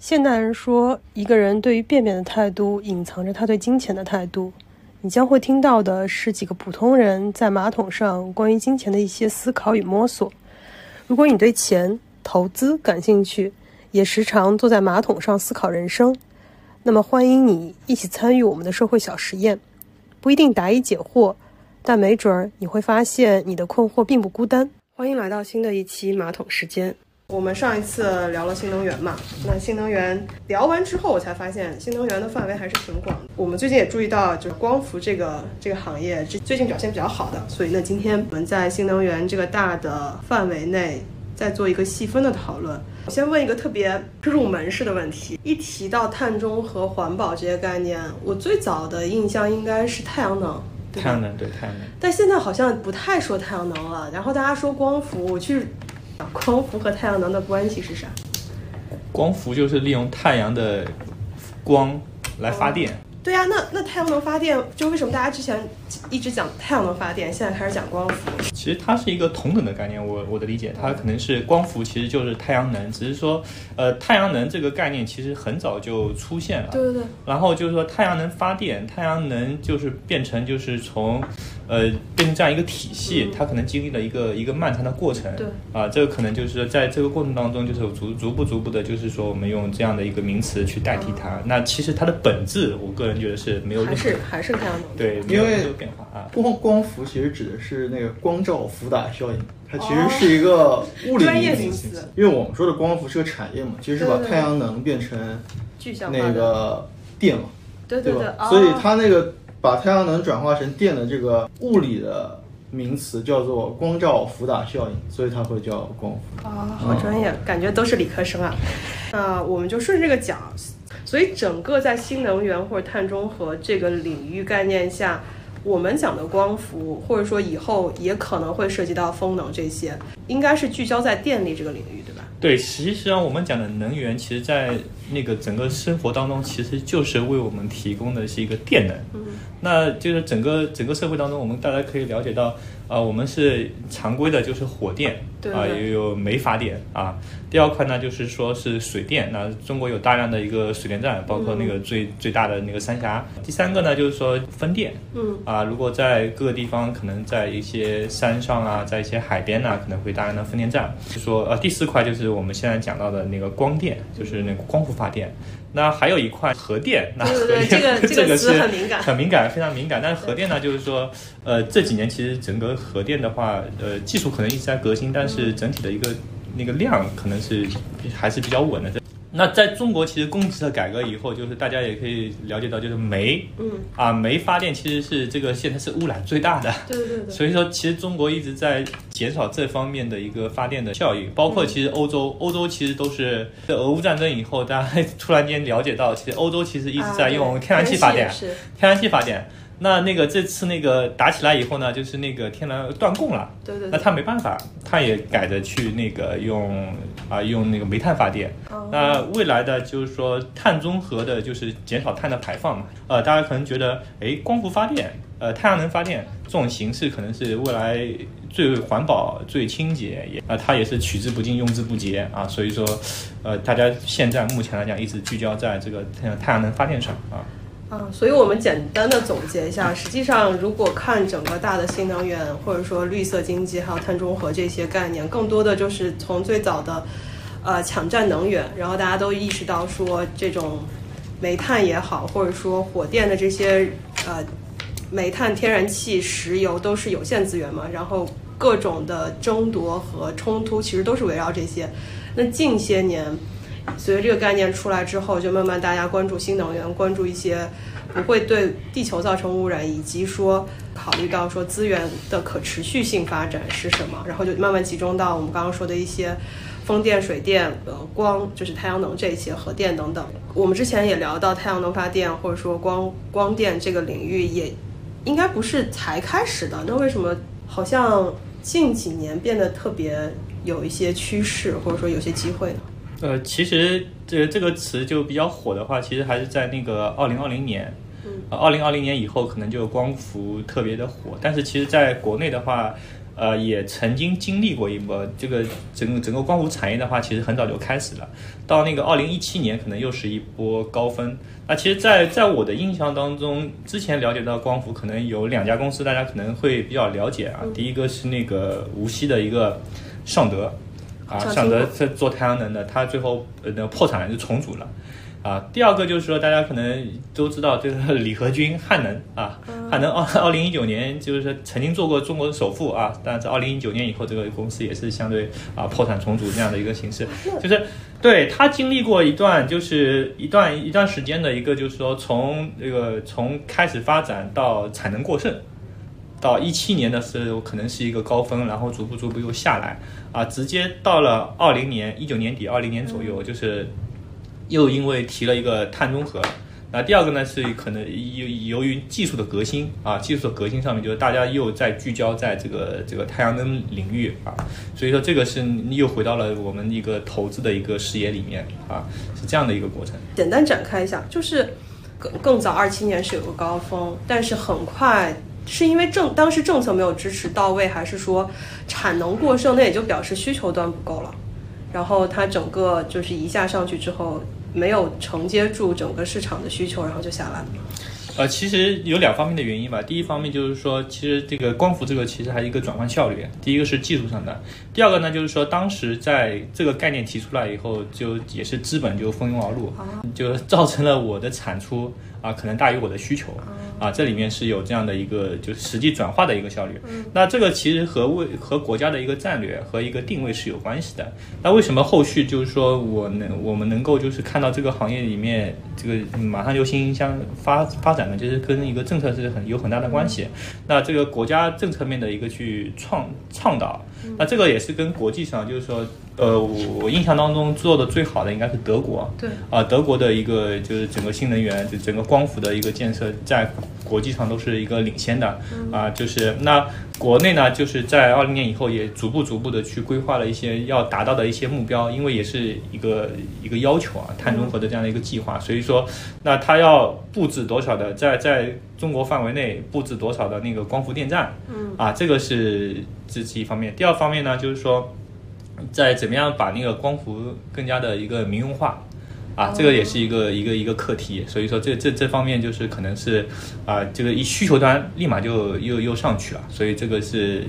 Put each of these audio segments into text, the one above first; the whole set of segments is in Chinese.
现代人说，一个人对于便便的态度，隐藏着他对金钱的态度。你将会听到的是几个普通人在马桶上关于金钱的一些思考与摸索。如果你对钱、投资感兴趣，也时常坐在马桶上思考人生，那么欢迎你一起参与我们的社会小实验。不一定答疑解惑，但没准儿你会发现你的困惑并不孤单。欢迎来到新的一期马桶时间。我们上一次聊了新能源嘛，那新能源聊完之后，我才发现新能源的范围还是挺广的。我们最近也注意到，就是光伏这个这个行业，这最近表现比较好的。所以那，今天我们在新能源这个大的范围内，再做一个细分的讨论。我先问一个特别入门式的问题：一提到碳中和、环保这些概念，我最早的印象应该是太阳能。太阳能对太阳能，但现在好像不太说太阳能了。然后大家说光伏，我去。光伏和太阳能的关系是啥？光伏就是利用太阳的光来发电。对呀，那那太阳能发电，就为什么大家之前一直讲太阳能发电，现在开始讲光伏？其实它是一个同等的概念，我我的理解，它可能是光伏，其实就是太阳能，只是说，呃，太阳能这个概念其实很早就出现了。对对对。然后就是说，太阳能发电，太阳能就是变成就是从。呃，变成这样一个体系，它可能经历了一个一个漫长的过程。对啊，这个可能就是在这个过程当中，就是逐逐步逐步的，就是说我们用这样的一个名词去代替它。那其实它的本质，我个人觉得是没有还是还是太阳能对，因为变化啊。光光伏其实指的是那个光照伏打效应，它其实是一个物理名词。因为我们说的光伏是个产业嘛，其实是把太阳能变成那个电嘛，对对对吧？所以它那个。把太阳能转化成电的这个物理的名词叫做光照伏打效应，所以它会叫光伏。啊，好专业，感觉都是理科生啊。那我们就顺这个讲。所以整个在新能源或者碳中和这个领域概念下，我们讲的光伏，或者说以后也可能会涉及到风能这些，应该是聚焦在电力这个领域，对？对，实际上我们讲的能源，其实在那个整个生活当中，其实就是为我们提供的是一个电能。嗯，那就是整个整个社会当中，我们大家可以了解到。啊，我们是常规的，就是火电，啊，也有煤发电啊。第二块呢，就是说是水电，那中国有大量的一个水电站，包括那个最最大的那个三峡。第三个呢，就是说风电，嗯，啊，如果在各个地方，可能在一些山上啊，在一些海边呢，可能会大量的风电站。就说呃，第四块就是我们现在讲到的那个光电，就是那个光伏发电。那还有一块核电，那核电 这个这个是很敏感，很敏感，非常敏感。但是核电呢，就是说，呃，这几年其实整个核电的话，呃，技术可能一直在革新，但是整体的一个那个量可能是还是比较稳的。那在中国，其实供给侧改革以后，就是大家也可以了解到，就是煤，嗯，啊，煤发电其实是这个现在是污染最大的，对对对。所以说，其实中国一直在减少这方面的一个发电的效益，包括其实欧洲，欧洲其实都是在俄乌战争以后，大家突然间了解到，其实欧洲其实一直在用天然气发电，天然气发电。那那个这次那个打起来以后呢，就是那个天然断供了，对对。那他没办法，他也改着去那个用啊用那个煤炭发电。那未来的就是说碳中和的，就是减少碳的排放嘛。呃，大家可能觉得，哎，光伏发电，呃，太阳能发电这种形式可能是未来最环保、最清洁，也啊，它也是取之不尽、用之不竭啊。所以说，呃，大家现在目前来讲，一直聚焦在这个太太阳能发电上啊。啊，所以我们简单的总结一下，实际上如果看整个大的新能源或者说绿色经济还有碳中和这些概念，更多的就是从最早的，呃，抢占能源，然后大家都意识到说这种煤炭也好，或者说火电的这些呃煤炭、天然气、石油都是有限资源嘛，然后各种的争夺和冲突其实都是围绕这些。那近些年。随着这个概念出来之后，就慢慢大家关注新能源，关注一些不会对地球造成污染，以及说考虑到说资源的可持续性发展是什么，然后就慢慢集中到我们刚刚说的一些风电、水电、呃光，就是太阳能这些核电等等。我们之前也聊到太阳能发电或者说光光电这个领域，也应该不是才开始的。那为什么好像近几年变得特别有一些趋势，或者说有些机会呢？呃，其实这这个词就比较火的话，其实还是在那个二零二零年，嗯，二零二零年以后可能就光伏特别的火。但是其实在国内的话，呃，也曾经经历过一波这个整个整个光伏产业的话，其实很早就开始了。到那个二零一七年，可能又是一波高峰。那其实，在在我的印象当中，之前了解到光伏可能有两家公司，大家可能会比较了解啊。第一个是那个无锡的一个尚德，啊，想着是做太阳能的，他最后呃那破产了，就重组了。啊，第二个就是说，大家可能都知道，这个 李和军汉能啊，汉能二二零一九年就是说曾经做过中国的首富啊，但是二零一九年以后，这个公司也是相对啊破产重组这样的一个形式，就是对他经历过一段就是一段一段时间的一个就是说从这个从开始发展到产能过剩，到一七年的时候可能是一个高峰，然后逐步逐步又下来啊，直接到了二零年一九年底二零年左右就是。又因为提了一个碳中和，那第二个呢是可能由由于技术的革新啊，技术的革新上面就是大家又在聚焦在这个这个太阳能领域啊，所以说这个是又回到了我们一个投资的一个视野里面啊，是这样的一个过程。简单展开一下，就是更更早二七年是有个高峰，但是很快是因为政当时政策没有支持到位，还是说产能过剩，那也就表示需求端不够了，然后它整个就是一下上去之后。没有承接住整个市场的需求，然后就下来了。呃，其实有两方面的原因吧。第一方面就是说，其实这个光伏这个其实还是一个转换效率。第一个是技术上的，第二个呢就是说，当时在这个概念提出来以后，就也是资本就蜂拥而入，就造成了我的产出啊可能大于我的需求。啊，这里面是有这样的一个就是实际转化的一个效率。那这个其实和为和国家的一个战略和一个定位是有关系的。那为什么后续就是说我能我们能够就是看到这个行业里面这个马上就欣欣相发发展呢？就是跟一个政策是很有很大的关系。那这个国家政策面的一个去创倡导，那这个也是跟国际上就是说。呃，我我印象当中做的最好的应该是德国。对啊，德国的一个就是整个新能源，就整个光伏的一个建设，在国际上都是一个领先的。啊，就是那国内呢，就是在二零年以后也逐步逐步的去规划了一些要达到的一些目标，因为也是一个一个要求啊，碳中和的这样的一个计划。所以说，那它要布置多少的，在在中国范围内布置多少的那个光伏电站？嗯，啊，这个是这是一方面。第二方面呢，就是说。在怎么样把那个光伏更加的一个民用化，啊，这个也是一个一个一个课题。所以说这这这方面就是可能是啊，这个一需求端立马就又又上去了，所以这个是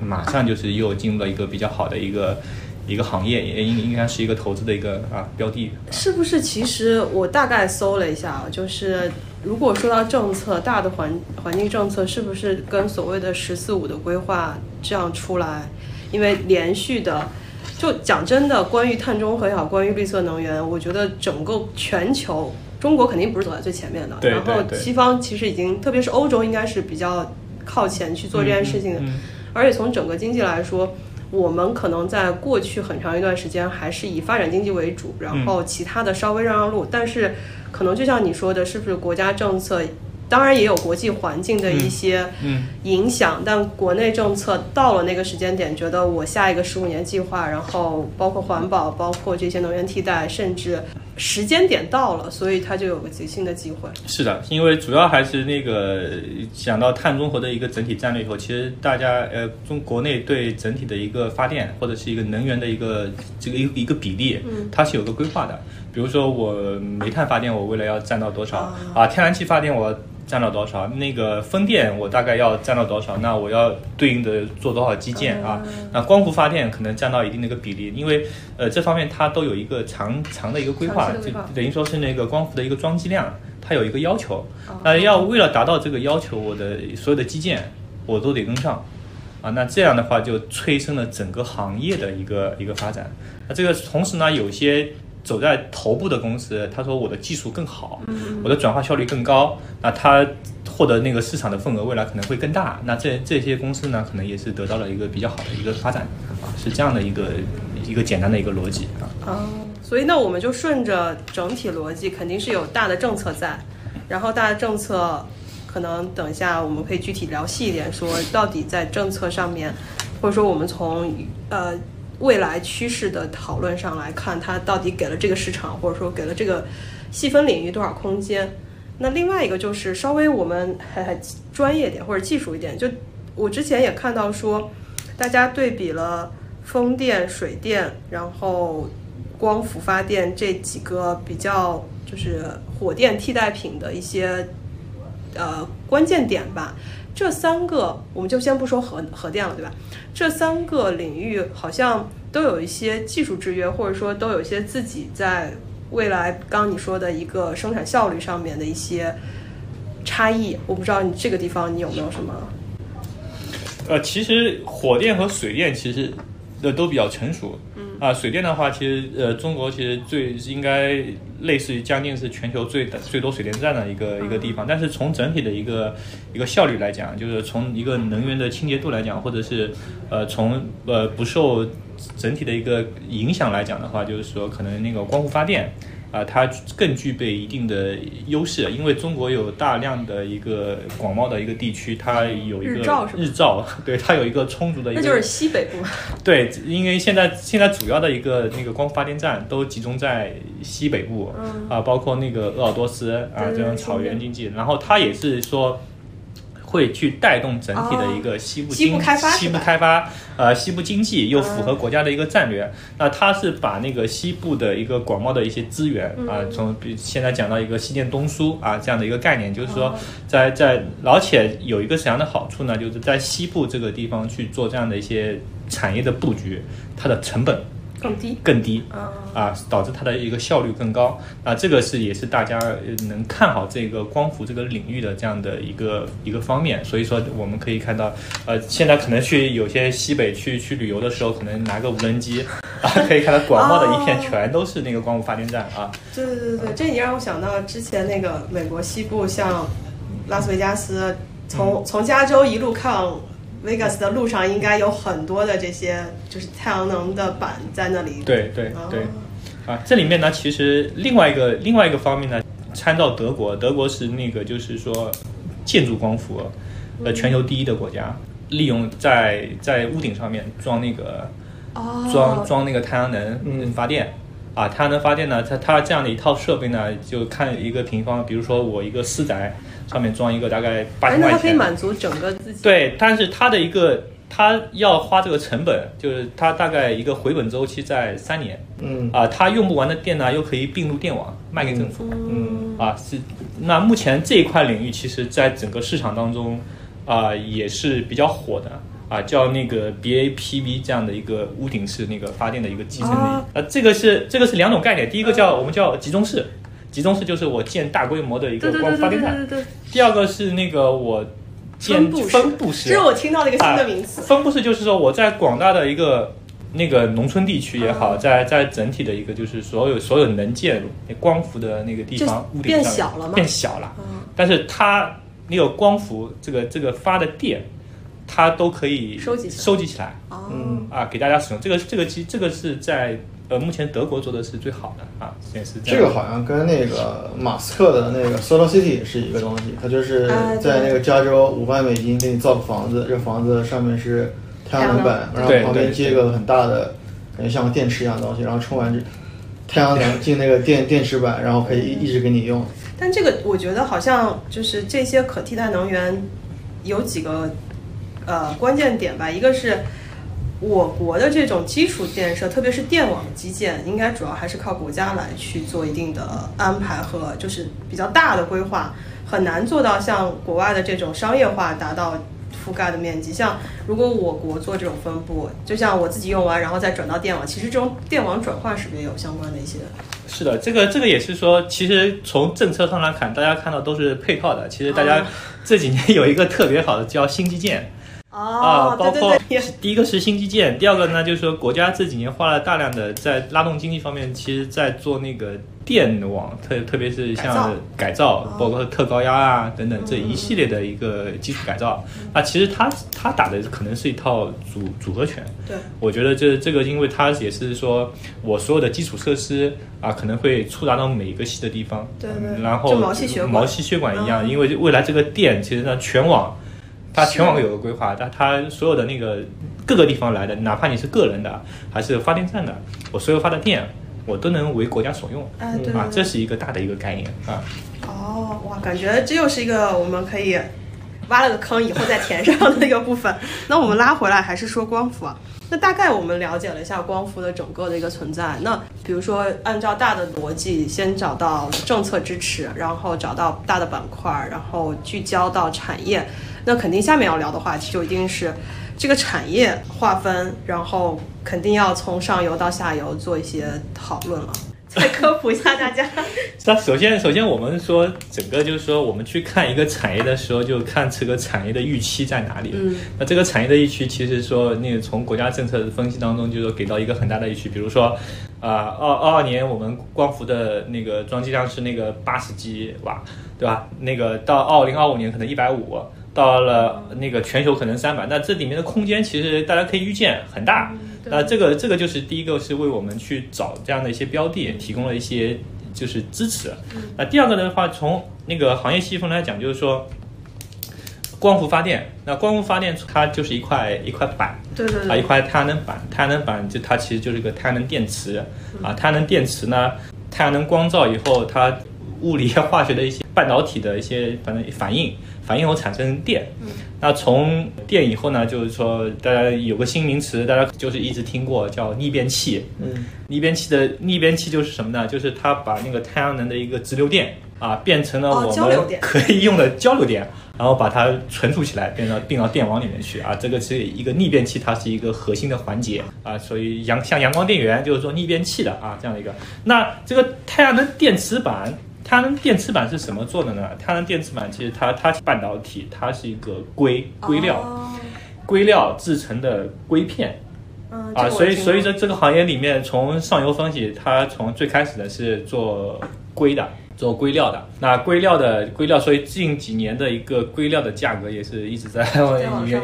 马上就是又进入了一个比较好的一个一个行业，也应应该是一个投资的一个啊标的。是不是？其实我大概搜了一下啊，就是如果说到政策大的环环境政策，是不是跟所谓的“十四五”的规划这样出来？因为连续的。就讲真的，关于碳中和也好，关于绿色能源，我觉得整个全球，中国肯定不是走在最前面的。然后西方其实已经，特别是欧洲，应该是比较靠前去做这件事情的。而且从整个经济来说，我们可能在过去很长一段时间还是以发展经济为主，然后其他的稍微让让路。但是可能就像你说的，是不是国家政策？当然也有国际环境的一些影响，但国内政策到了那个时间点，觉得我下一个十五年计划，然后包括环保，包括这些能源替代，甚至时间点到了，所以它就有个即兴的机会。是的，因为主要还是那个讲到碳中和的一个整体战略以后，其实大家呃中国内对整体的一个发电或者是一个能源的一个这个一一个比例，它是有个规划的。比如说我煤炭发电，我为了要占到多少啊？天然气发电我。占到多少？那个风电我大概要占到多少？那我要对应的做多少基建啊？那光伏发电可能占到一定的一个比例，因为呃这方面它都有一个长长的一个规划，就等于说是那个光伏的一个装机量，它有一个要求。那要为了达到这个要求，我的所有的基建我都得跟上啊。那这样的话就催生了整个行业的一个一个发展。那这个同时呢，有些。走在头部的公司，他说我的技术更好，我的转化效率更高，那他获得那个市场的份额未来可能会更大。那这这些公司呢，可能也是得到了一个比较好的一个发展啊，是这样的一个一个简单的一个逻辑啊。哦，所以那我们就顺着整体逻辑，肯定是有大的政策在，然后大的政策可能等一下我们可以具体聊细一点，说到底在政策上面，或者说我们从呃。未来趋势的讨论上来看，它到底给了这个市场，或者说给了这个细分领域多少空间？那另外一个就是稍微我们 还还专业点或者技术一点，就我之前也看到说，大家对比了风电、水电，然后光伏发电这几个比较就是火电替代品的一些呃关键点吧。这三个我们就先不说核核电了，对吧？这三个领域好像都有一些技术制约，或者说都有一些自己在未来刚你说的一个生产效率上面的一些差异。我不知道你这个地方你有没有什么？呃，其实火电和水电其实的都比较成熟。嗯啊，水电的话，其实呃，中国其实最应该类似于将近是全球最最多水电站的一个一个地方。但是从整体的一个一个效率来讲，就是从一个能源的清洁度来讲，或者是呃从呃不受整体的一个影响来讲的话，就是说可能那个光伏发电。啊，它更具备一定的优势，因为中国有大量的一个广袤的一个地区，它有一个日照，对，它有一个充足的。一个，那就是西北部。对，因为现在现在主要的一个那个光伏发电站都集中在西北部，啊，包括那个鄂尔多斯啊这种草原经济，然后它也是说。会去带动整体的一个西部经西部开发，呃，西部经济又符合国家的一个战略。那它是把那个西部的一个广袤的一些资源啊，从现在讲到一个西电东输啊这样的一个概念，就是说在在而且有一个什么样的好处呢？就是在西部这个地方去做这样的一些产业的布局，它的成本。更低，更低啊，导致它的一个效率更高啊，这个是也是大家能看好这个光伏这个领域的这样的一个一个方面。所以说，我们可以看到，呃，现在可能去有些西北去去旅游的时候，可能拿个无人机啊，可以看到广袤的一片全都是那个光伏发电站啊。对对对对，这你让我想到之前那个美国西部，像拉斯维加斯，从从加州一路看。Vegas 的路上应该有很多的这些，就是太阳能的板在那里。对对对，啊，这里面呢，其实另外一个另外一个方面呢，参照德国，德国是那个就是说建筑光伏，呃，全球第一的国家，利用在在屋顶上面装那个，装装那个太阳能发电。啊，太阳能发电呢，它它这样的一套设备呢，就看一个平方，比如说我一个私宅上面装一个大概八千块钱，那它可以满足整个自己。对，但是它的一个它要花这个成本，就是它大概一个回本周期在三年。嗯。啊，它用不完的电呢，又可以并入电网卖给政府。嗯。啊，是。那目前这一块领域，其实在整个市场当中啊，也是比较火的。啊，叫那个 BAPV 这样的一个屋顶式那个发电的一个集成的，呃，这个是这个是两种概念，第一个叫我们叫集中式，集中式就是我建大规模的一个光发电站，第二个是那个我建分布式，这是我听到的一个新的名词。分布式就是说我在广大的一个那个农村地区也好，在在整体的一个就是所有所有能建光伏的那个地方，屋顶变小了吗？变小了，但是它那个光伏这个这个发的电。它都可以收集收集起来，嗯啊，给大家使用。这个这个机这个是在呃目前德国做的是最好的啊，也是这个好像跟那个马斯克的那个 Solar City 是一个东西，它就是在那个加州五万美金给你造个房子，这房子上面是太阳能板，然后旁边接个很大的感觉像个电池一样的东西，然后充完这太阳能进那个电电池板，然后可以一直给你用。但这个我觉得好像就是这些可替代能源有几个。呃，关键点吧，一个是我国的这种基础建设，特别是电网基建，应该主要还是靠国家来去做一定的安排和就是比较大的规划，很难做到像国外的这种商业化达到覆盖的面积。像如果我国做这种分布，就像我自己用完然后再转到电网，其实这种电网转换是不是也有相关的一些？是的，这个这个也是说，其实从政策上来看，大家看到都是配套的。其实大家这几年有一个特别好的叫新基建。啊，包括第一个是新基建，第二个呢就是说国家这几年花了大量的在拉动经济方面，其实在做那个电网，特特别是像改造，包括特高压啊等等这一系列的一个基础改造。那其实它它打的可能是一套组组合拳。对，我觉得这这个，因为它也是说我所有的基础设施啊，可能会触达到每一个细的地方。对对。然后毛细血管，毛细血管一样，因为未来这个电其实呢全网。它全网有个规划，但它所有的那个各个地方来的，哪怕你是个人的还是发电站的，我所有发的电，我都能为国家所用。啊，这是一个大的一个概念啊。哦，哇，感觉这又是一个我们可以挖了个坑以后再填上的那个部分。那我们拉回来还是说光伏啊。那大概我们了解了一下光伏的整个的一个存在。那比如说按照大的逻辑，先找到政策支持，然后找到大的板块，然后聚焦到产业。那肯定下面要聊的话题就一定是这个产业划分，然后肯定要从上游到下游做一些讨论了。再科普一下大家。那首先，首先我们说整个就是说，我们去看一个产业的时候，就看这个产业的预期在哪里。嗯。那这个产业的预期，其实说那个从国家政策的分析当中，就是说给到一个很大的预期。比如说，啊，二二二年我们光伏的那个装机量是那个八十吉瓦，对吧？那个到二零二五年可能一百五，到了那个全球可能三百。那这里面的空间其实大家可以预见很大。那这个这个就是第一个是为我们去找这样的一些标的提供了一些就是支持。那第二个的话，从那个行业细分来讲，就是说光伏发电。那光伏发电它就是一块一块板，对对对，啊一块太阳能板，太阳能板就它其实就是个太阳能电池啊。太阳能电池呢，太阳能光照以后，它物理化学的一些半导体的一些反正反应。反应后产生电，那从电以后呢，就是说大家有个新名词，大家就是一直听过叫逆变器。嗯，逆变器的逆变器就是什么呢？就是它把那个太阳能的一个直流电啊，变成了我们可以用的交流电，然后把它存储起来，变到并到电网里面去啊。这个是一个逆变器，它是一个核心的环节啊。所以阳像阳光电源就是说逆变器的啊这样的一个。那这个太阳能电池板。太阳能电池板是什么做的呢？太阳能电池板其实它它半导体，它是一个硅硅料，硅料制成的硅片，啊，所以所以说这个行业里面从上游分析，它从最开始的是做硅的。做硅料的，那硅料的硅料，所以近几年的一个硅料的价格也是一直在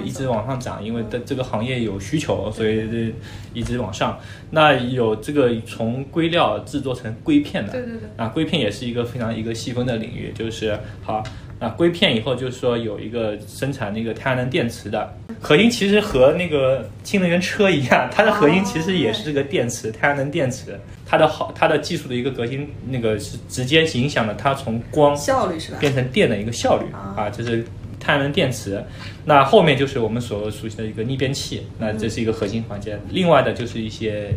一直往上涨，因为的这个行业有需求，所以这一直往上。那有这个从硅料制作成硅片的，对对对，啊，硅片也是一个非常一个细分的领域，就是好。那硅片以后就是说有一个生产那个太阳能电池的核心，其实和那个新能源车一样，它的核心其实也是这个电池，太阳能电池。它的好，它的技术的一个革新，那个是直接影响了它从光效率是吧，变成电的一个效率啊，就是太阳能电池。那后面就是我们所熟悉的一个逆变器，那这是一个核心环节。另外的就是一些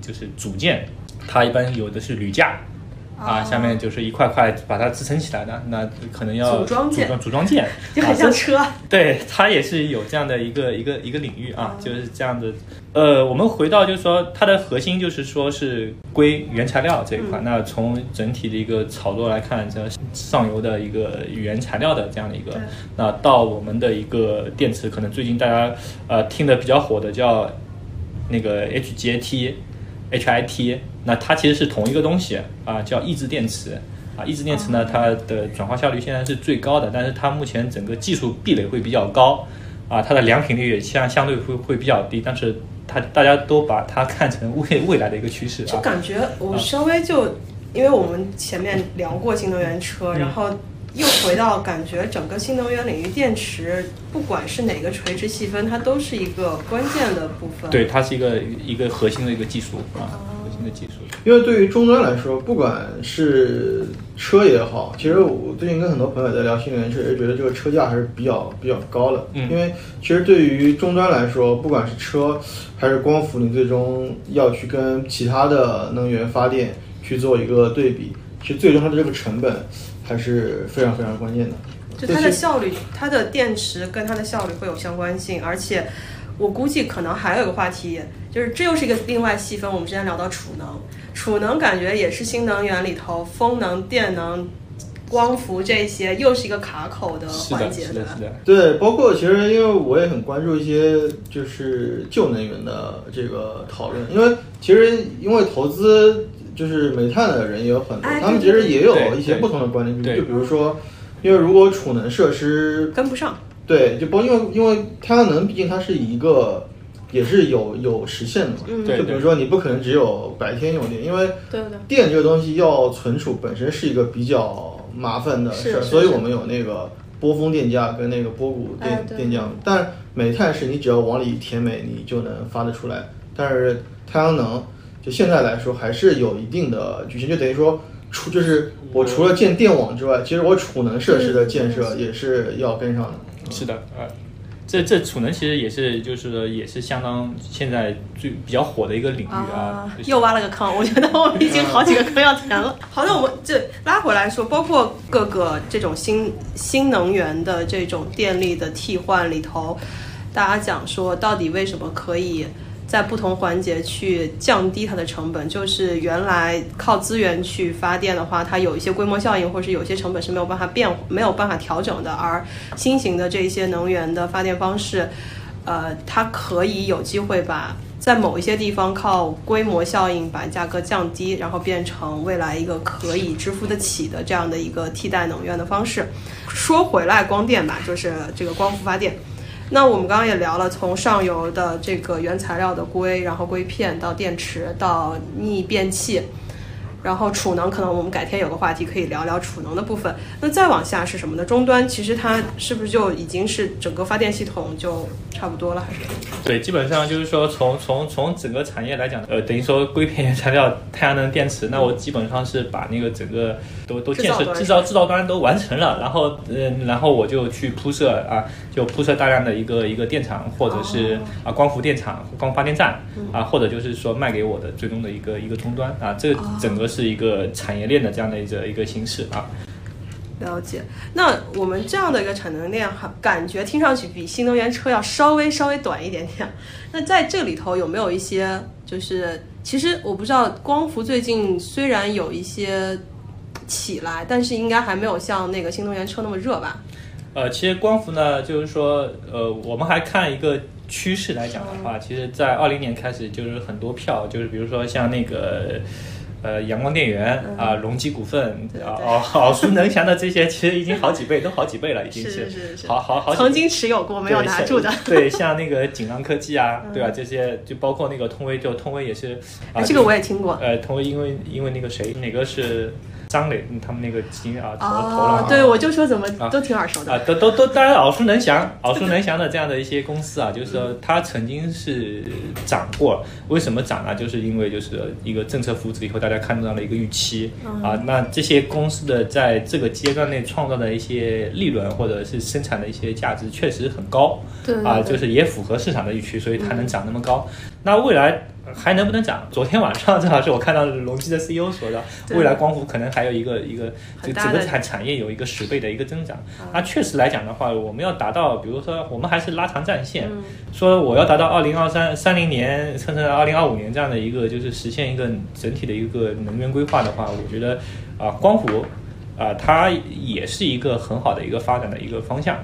就是组件，它一般有的是铝架。啊，下面就是一块块把它支撑起来的，那可能要组装件，组装件 就很像车。对，它也是有这样的一个一个一个领域啊，就是这样的。呃，我们回到就是说，它的核心就是说是硅原材料这一块。那从整体的一个炒作来看，这上游的一个原材料的这样的一个，那到我们的一个电池，可能最近大家呃听的比较火的叫那个 HJT。HIT，那它其实是同一个东西啊，叫抑制电池啊。抑制电池呢，它的转化效率现在是最高的，但是它目前整个技术壁垒会比较高啊，它的良品率也相相对会会比较低。但是它大家都把它看成未未来的一个趋势。就感觉我稍微就，因为我们前面聊过新能源车，然后。又回到感觉整个新能源领域，电池不管是哪个垂直细分，它都是一个关键的部分。对，它是一个一个核心的一个技术啊，核心的技术。因为对于终端来说，不管是车也好，其实我最近跟很多朋友在聊新能源车，也觉得这个车价还是比较比较高的。嗯。因为其实对于终端来说，不管是车还是光伏，你最终要去跟其他的能源发电去做一个对比，其实最终它的这个成本。还是非常非常关键的，就它的效率，它的电池跟它的效率会有相关性，而且我估计可能还有一个话题，就是这又是一个另外细分。我们之前聊到储能，储能感觉也是新能源里头，风能、电能、光伏这些又是一个卡口的环节，对吧？对，包括其实因为我也很关注一些就是旧能源的这个讨论，因为其实因为投资。就是煤炭的人也有很多，他们其实也有一些不同的观点，就比如说，因为如果储能设施跟不上，对，就包因为因为太阳能毕竟它是一个也是有有实现的嘛，就比如说你不可能只有白天用电，因为电这个东西要存储本身是一个比较麻烦的事儿，所以我们有那个波峰电价跟那个波谷电电价，但煤炭是你只要往里填煤你就能发得出来，但是太阳能。就现在来说，还是有一定的局限，就等于说，除就是我除了建电网之外，其实我储能设施的建设也是要跟上的。是的，呃，这这储能其实也是就是也是相当现在最比较火的一个领域啊。又挖了个坑，我觉得我们已经好几个坑要填了。好，那我们这拉回来说，包括各个这种新新能源的这种电力的替换里头，大家讲说到底为什么可以？在不同环节去降低它的成本，就是原来靠资源去发电的话，它有一些规模效应，或者是有些成本是没有办法变、没有办法调整的。而新型的这些能源的发电方式，呃，它可以有机会把在某一些地方靠规模效应把价格降低，然后变成未来一个可以支付得起的这样的一个替代能源的方式。说回来，光电吧，就是这个光伏发电。那我们刚刚也聊了，从上游的这个原材料的硅，然后硅片到电池到逆变器。然后储能可能我们改天有个话题可以聊聊储能的部分。那再往下是什么呢？终端其实它是不是就已经是整个发电系统就差不多了，还是？对，基本上就是说从从从整个产业来讲，呃，等于说硅片原材料、太阳能电池，那我基本上是把那个整个都都建设制造制造端都完成了，然后嗯，然后我就去铺设啊，就铺设大量的一个一个电厂，或者是啊光伏电厂、光发电站啊，或者就是说卖给我的最终的一个一个终端啊，这整个。是一个产业链的这样的一个一个形式啊。了解。那我们这样的一个产能链，哈，感觉听上去比新能源车要稍微稍微短一点点。那在这里头有没有一些，就是其实我不知道，光伏最近虽然有一些起来，但是应该还没有像那个新能源车那么热吧？呃，其实光伏呢，就是说，呃，我们还看一个趋势来讲的话，其实，在二零年开始就是很多票，就是比如说像那个。呃，阳光电源啊，隆基股份啊，哦，耳熟能详的这些，其实已经好几倍，都好几倍了，已经是。是是，好好好，曾经持有过没有拿住的，对，像那个锦浪科技啊，对啊，这些就包括那个通威，就通威也是，啊，这个我也听过，呃，通威因为因为那个谁，哪个是？张磊他们那个基金啊，投投了，对我就说怎么都挺耳熟的啊，都都都当然耳熟能详，耳熟能详的这样的一些公司啊，就是说它曾经是涨过，为什么涨呢？就是因为就是一个政策扶持以后，大家看到了一个预期啊，那这些公司的在这个阶段内创造的一些利润或者是生产的一些价值确实很高，对啊，就是也符合市场的预期，所以它能涨那么高。那未来。还能不能涨？昨天晚上正好是我看到隆基的 CEO 说的，未来光伏可能还有一个一个，就整个产产业有一个十倍的一个增长。那确实来讲的话，我们要达到，比如说我们还是拉长战线，说我要达到二零二三三零年甚至二零二五年这样的一个，就是实现一个整体的一个能源规划的话，我觉得啊，光伏。啊，它也是一个很好的一个发展的一个方向，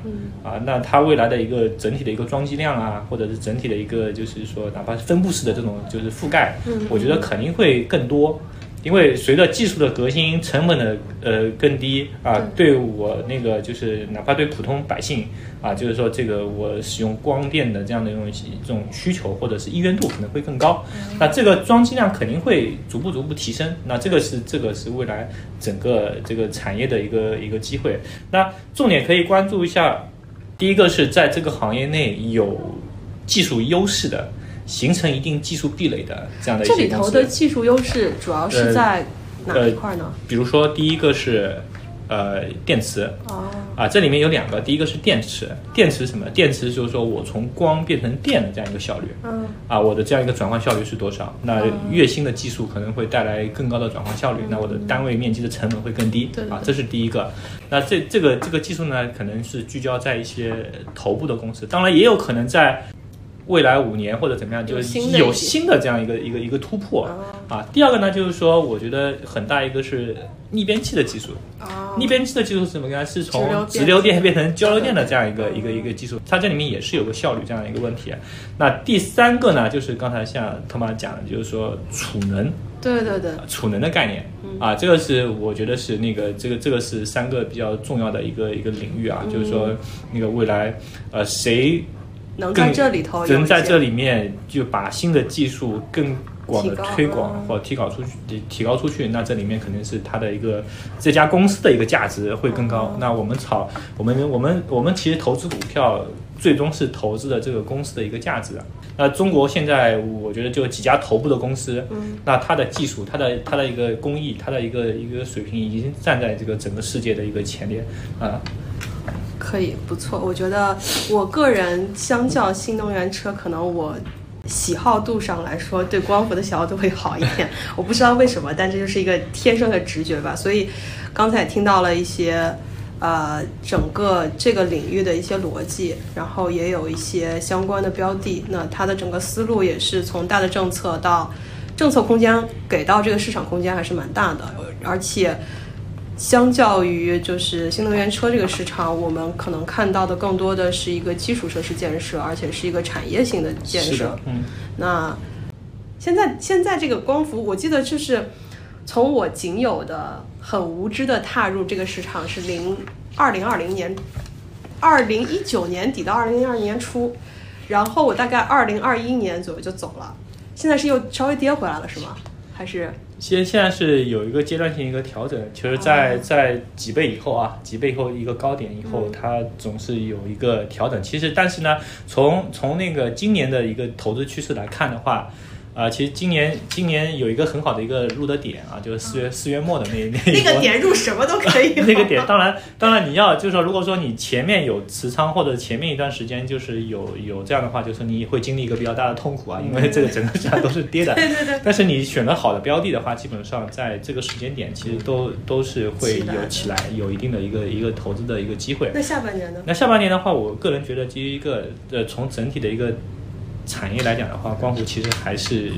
啊，那它未来的一个整体的一个装机量啊，或者是整体的一个就是说，哪怕是分布式的这种就是覆盖，我觉得肯定会更多。因为随着技术的革新，成本的呃更低啊，对我那个就是哪怕对普通百姓啊，就是说这个我使用光电的这样的一种这种需求或者是意愿度可能会更高，那这个装机量肯定会逐步逐步提升，那这个是这个是未来整个这个产业的一个一个机会。那重点可以关注一下，第一个是在这个行业内有技术优势的。形成一定技术壁垒的这样的一些这里头的技术优势主要是在哪一块呢？比如说，第一个是呃电池啊，这里面有两个，第一个是电池，电池什么？电池就是说我从光变成电的这样一个效率，嗯啊，我的这样一个转换效率是多少？那越新的技术可能会带来更高的转换效率，那我的单位面积的成本会更低，啊，这是第一个。那这这个这个技术呢，可能是聚焦在一些头部的公司，当然也有可能在。未来五年或者怎么样，就是有新的这样一个一个一个突破啊。第二个呢，就是说，我觉得很大一个是逆变器的技术。逆变器的技术是什么呢？是从直流电变成交流电的这样一个一个一个技术。它这里面也是有个效率这样一个问题。那第三个呢，就是刚才像特妈讲的，就是说储能。对对对。储能的概念啊，这个是我觉得是那个这个这个是三个比较重要的一个一个领域啊，就是说那个未来呃谁。能在这里头，能在这里面就把新的技术更广的推广或提高出去，提高出去，那这里面肯定是它的一个这家公司的一个价值会更高。那我们炒，我们我们我们其实投资股票，最终是投资的这个公司的一个价值。那中国现在我觉得就几家头部的公司，那它的技术、它的它的一个工艺、它的一个一个水平，已经站在这个整个世界的一个前列啊。可以，不错。我觉得我个人相较新能源车，可能我喜好度上来说，对光伏的喜好度会好一点。我不知道为什么，但这就是一个天生的直觉吧。所以刚才听到了一些。呃，整个这个领域的一些逻辑，然后也有一些相关的标的。那它的整个思路也是从大的政策到政策空间给到这个市场空间还是蛮大的。而且，相较于就是新能源车这个市场，我们可能看到的更多的是一个基础设施建设，而且是一个产业性的建设。嗯。那现在现在这个光伏，我记得就是从我仅有的。很无知的踏入这个市场是零二零二零年，二零一九年底到二零二二年初，然后我大概二零二一年左右就走了，现在是又稍微跌回来了是吗？还是现现在是有一个阶段性一个调整，其实，在在几倍以后啊，几倍以后一个高点以后，它总是有一个调整。其实，但是呢，从从那个今年的一个投资趋势来看的话。啊，其实今年今年有一个很好的一个入的点啊，就是四月四月末的那 那那个点入什么都可以。那个点，当然当然你要就是说，如果说你前面有持仓或者前面一段时间就是有有这样的话，就是你会经历一个比较大的痛苦啊，因为这个整个市场都是跌的。对对对。但是你选择好的标的的话，基本上在这个时间点其实都都是会有起来，有一定的一个一个投资的一个机会。那下半年呢？那下半年的话，我个人觉得基于一个呃从整体的一个。产业来讲的话，光伏其实还是，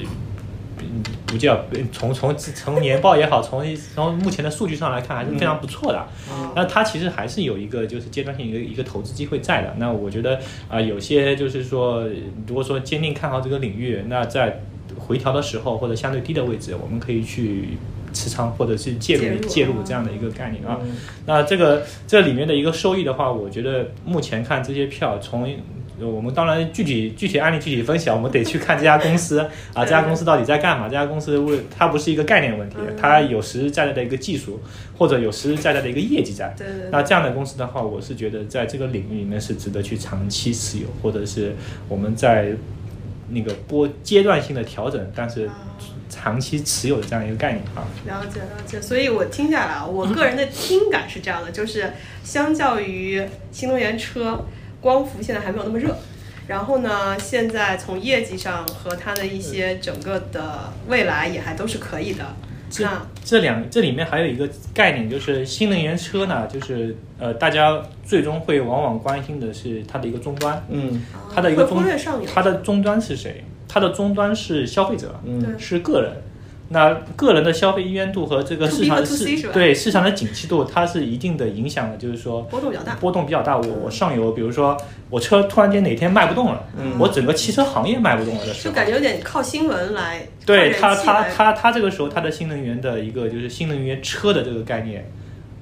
嗯，不叫从从从年报也好，从从目前的数据上来看，还是非常不错的。那它其实还是有一个就是阶段性一个一个投资机会在的。那我觉得啊，有些就是说，如果说坚定看好这个领域，那在回调的时候或者相对低的位置，我们可以去持仓或者是介入介入这样的一个概念啊。那这个这里面的一个收益的话，我觉得目前看这些票从。我们当然具体具体案例具体分享，我们得去看这家公司 啊，这家公司到底在干嘛？这家公司为它不是一个概念问题，它有实实在在的一个技术，或者有实实在在的一个业绩在。对那这样的公司的话，我是觉得在这个领域里面是值得去长期持有，或者是我们在那个波阶段性的调整，但是长期持有的这样一个概念啊。了解了解，所以我听下来，我个人的听感是这样的，就是相较于新能源车。光伏现在还没有那么热，然后呢，现在从业绩上和它的一些整个的未来也还都是可以的。这这两这里面还有一个概念，就是新能源车呢，就是呃，大家最终会往往关心的是它的一个终端，嗯，它的一个终它的终端是谁？它的终端是消费者，嗯，是个人。那个人的消费意愿度和这个市场的市对市场的景气度，它是一定的影响的，就是说波动比较大。波动比较大，我我上游，比如说我车突然间哪天卖不动了，我整个汽车行业卖不动了的时候，就感觉有点靠新闻来。对它，它，它，它这个时候它的新能源的一个就是新能源车的这个概念，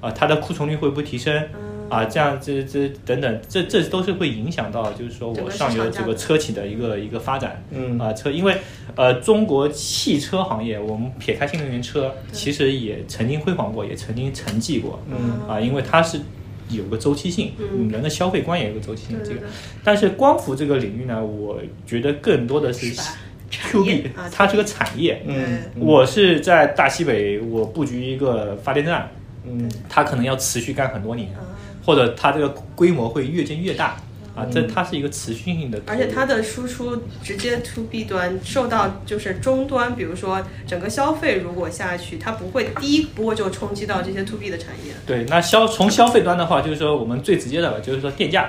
啊，它的库存率会不会提升？啊，这样这这等等，这这都是会影响到，就是说我上游这个车企的一个一个发展。嗯啊，车，因为呃，中国汽车行业，我们撇开新能源车，其实也曾经辉煌过，也曾经沉寂过。嗯啊，因为它是有个周期性，人的消费观也有个周期性。这个，但是光伏这个领域呢，我觉得更多的是 Q B，它是个产业。嗯，我是在大西北，我布局一个发电站。嗯，它可能要持续干很多年。或者它这个规模会越建越大啊，这它是一个持续性的，而且它的输出直接 to B 端受到就是终端，比如说整个消费如果下去，它不会第一波就冲击到这些 to B 的产业。对，那消从消费端的话，就是说我们最直接的吧就是说电价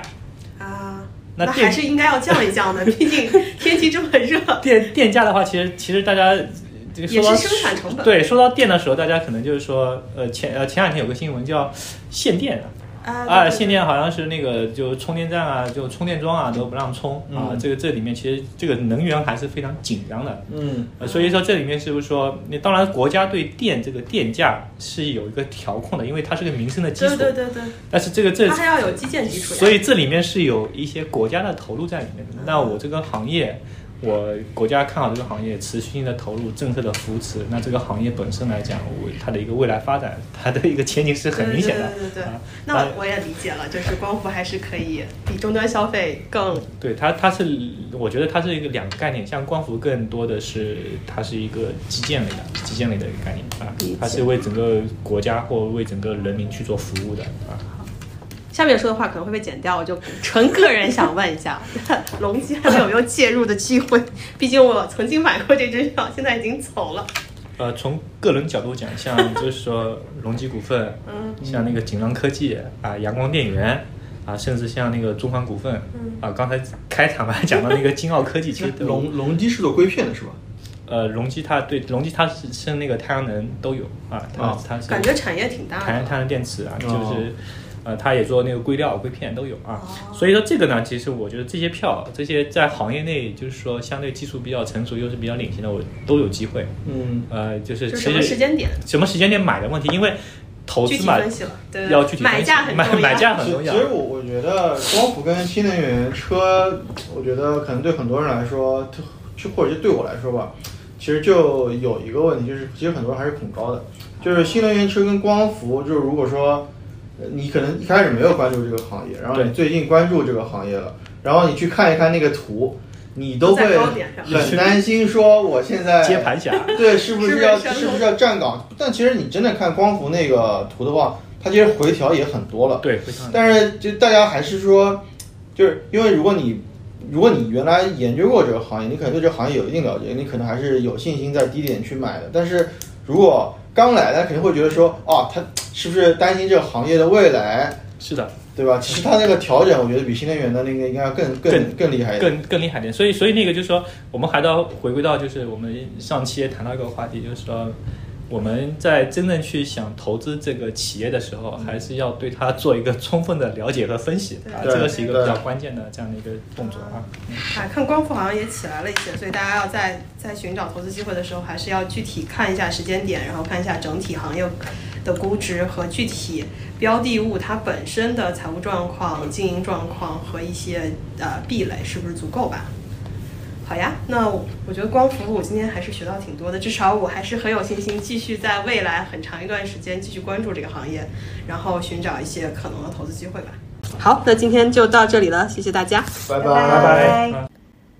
啊，那还是应该要降一降的，毕竟天气这么热。电电价的话，其实其实大家这个也是生产成本。对，说到电的时候，大家可能就是说，呃前呃前两天有个新闻叫限电。啊，啊限电好像是那个，就充电站啊，就充电桩啊都不让充啊。这个这里面其实这个能源还是非常紧张的。嗯，所以说这里面是不是说，你当然国家对电这个电价是有一个调控的，因为它是个民生的基础。对对对对。但是这个这它还要有基建基础。所以这里面是有一些国家的投入在里面的。那我这个行业。我国家看好这个行业，持续性的投入政策的扶持，那这个行业本身来讲，我它的一个未来发展，它的一个前景是很明显的。对对对对。那我也理解了，就是光伏还是可以比终端消费更。对它，它是我觉得它是一个两个概念，像光伏更多的是它是一个基建类的，基建类的一个概念啊，它是为整个国家或为整个人民去做服务的啊。下面说的话可能会被剪掉，我就纯个人想问一下，隆基还有没有介入的机会？毕竟我曾经买过这支票，现在已经走了。呃，从个人角度讲，像就是说隆基股份，嗯，像那个锦浪科技啊，阳光电源啊，甚至像那个中环股份，嗯，啊，刚才开场还讲到那个金奥科技，其实 隆隆基是做硅片的是吧？呃，隆基它对隆基它是是那个太阳能都有啊，它它是感觉产业挺大的，太阳太阳电池啊，就是。呃，他也做那个硅料、硅片都有啊，所以说这个呢，其实我觉得这些票，这些在行业内就是说相对技术比较成熟又是比较领先的，我都有机会。嗯，呃，就是什么时间点？什么时间点买的问题？因为投资嘛，要具体买价很重要。买价很重要。其实我我觉得光伏跟新能源车，我觉得可能对很多人来说，就或者就对我来说吧，其实就有一个问题，就是其实很多人还是恐高的，就是新能源车跟光伏，就是如果说。你可能一开始没有关注这个行业，然后你最近关注这个行业了，然后你去看一看那个图，你都会很担心说我现在 接盘侠，对，是不是要是不是要站岗？但其实你真的看光伏那个图的话，它其实回调也很多了，对，但是就大家还是说，就是因为如果你如果你原来研究过这个行业，你可能对这个行业有一定了解，你可能还是有信心在低点去买的。但是如果刚来的肯定会觉得说，哦，他是不是担心这个行业的未来？是的，对吧？其实他那个调整，我觉得比新能源的那个应该更更更厉害，更更厉害点。所以，所以那个就是说，我们还到回归到，就是我们上期也谈到一个话题，就是说。我们在真正去想投资这个企业的时候，还是要对它做一个充分的了解和分析啊，这个是一个比较关键的这样的一个动作啊。啊，看光伏好像也起来了一些，所以大家要在在寻找投资机会的时候，还是要具体看一下时间点，然后看一下整体行业的估值和具体标的物它本身的财务状况、经营状况和一些呃壁垒是不是足够吧。好呀，那我觉得光伏我今天还是学到挺多的，至少我还是很有信心继续在未来很长一段时间继续关注这个行业，然后寻找一些可能的投资机会吧。好，那今天就到这里了，谢谢大家，拜拜拜拜。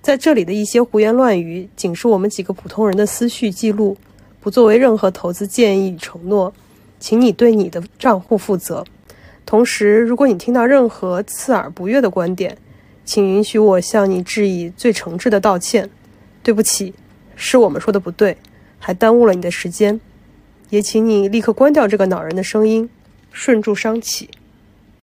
在这里的一些胡言乱语，仅是我们几个普通人的思绪记录，不作为任何投资建议承诺，请你对你的账户负责。同时，如果你听到任何刺耳不悦的观点，请允许我向你致以最诚挚的道歉，对不起，是我们说的不对，还耽误了你的时间，也请你立刻关掉这个恼人的声音，顺住伤起。